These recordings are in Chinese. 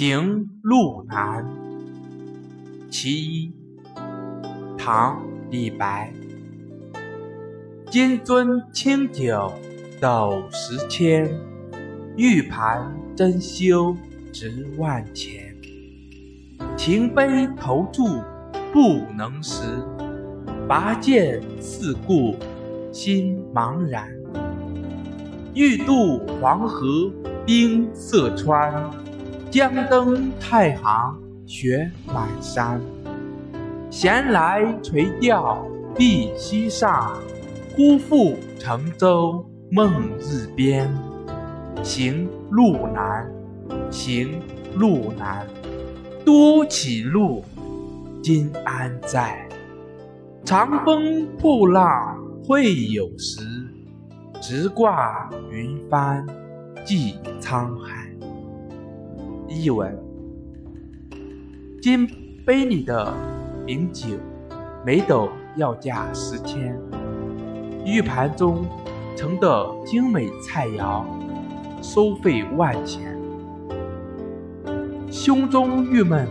行路难》其一，唐·李白。金樽清酒斗十千，玉盘珍羞直万钱。停杯投箸不能食，拔剑四顾心茫然。欲渡黄河冰塞川。将登太行雪满山，闲来垂钓碧溪上，忽复乘舟梦日边。行路难，行路难，多歧路，今安在？长风破浪会有时，直挂云帆济沧海。译文：金杯里的名酒，每斗要价十千；玉盘中盛的精美菜肴，收费万钱。胸中郁闷，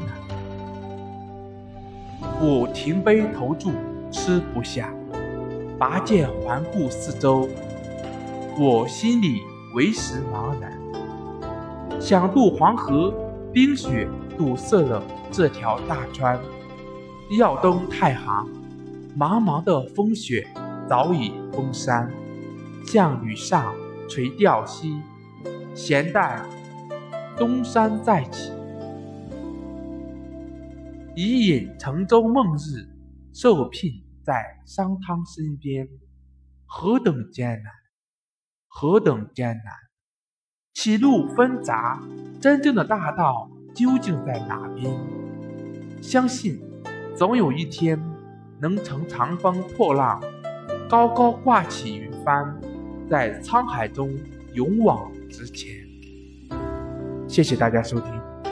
我停杯投箸吃不下，拔剑环顾四周，我心里为时茫然。想渡黄河，冰雪堵塞了这条大川；要登太行，茫茫的风雪早已封山。项羽上，垂钓西，闲待东山再起。以引乘舟梦日，受聘在商汤身边，何等艰难，何等艰难！歧路纷杂，真正的大道究竟在哪边？相信总有一天能乘长风破浪，高高挂起云帆，在沧海中勇往直前。谢谢大家收听。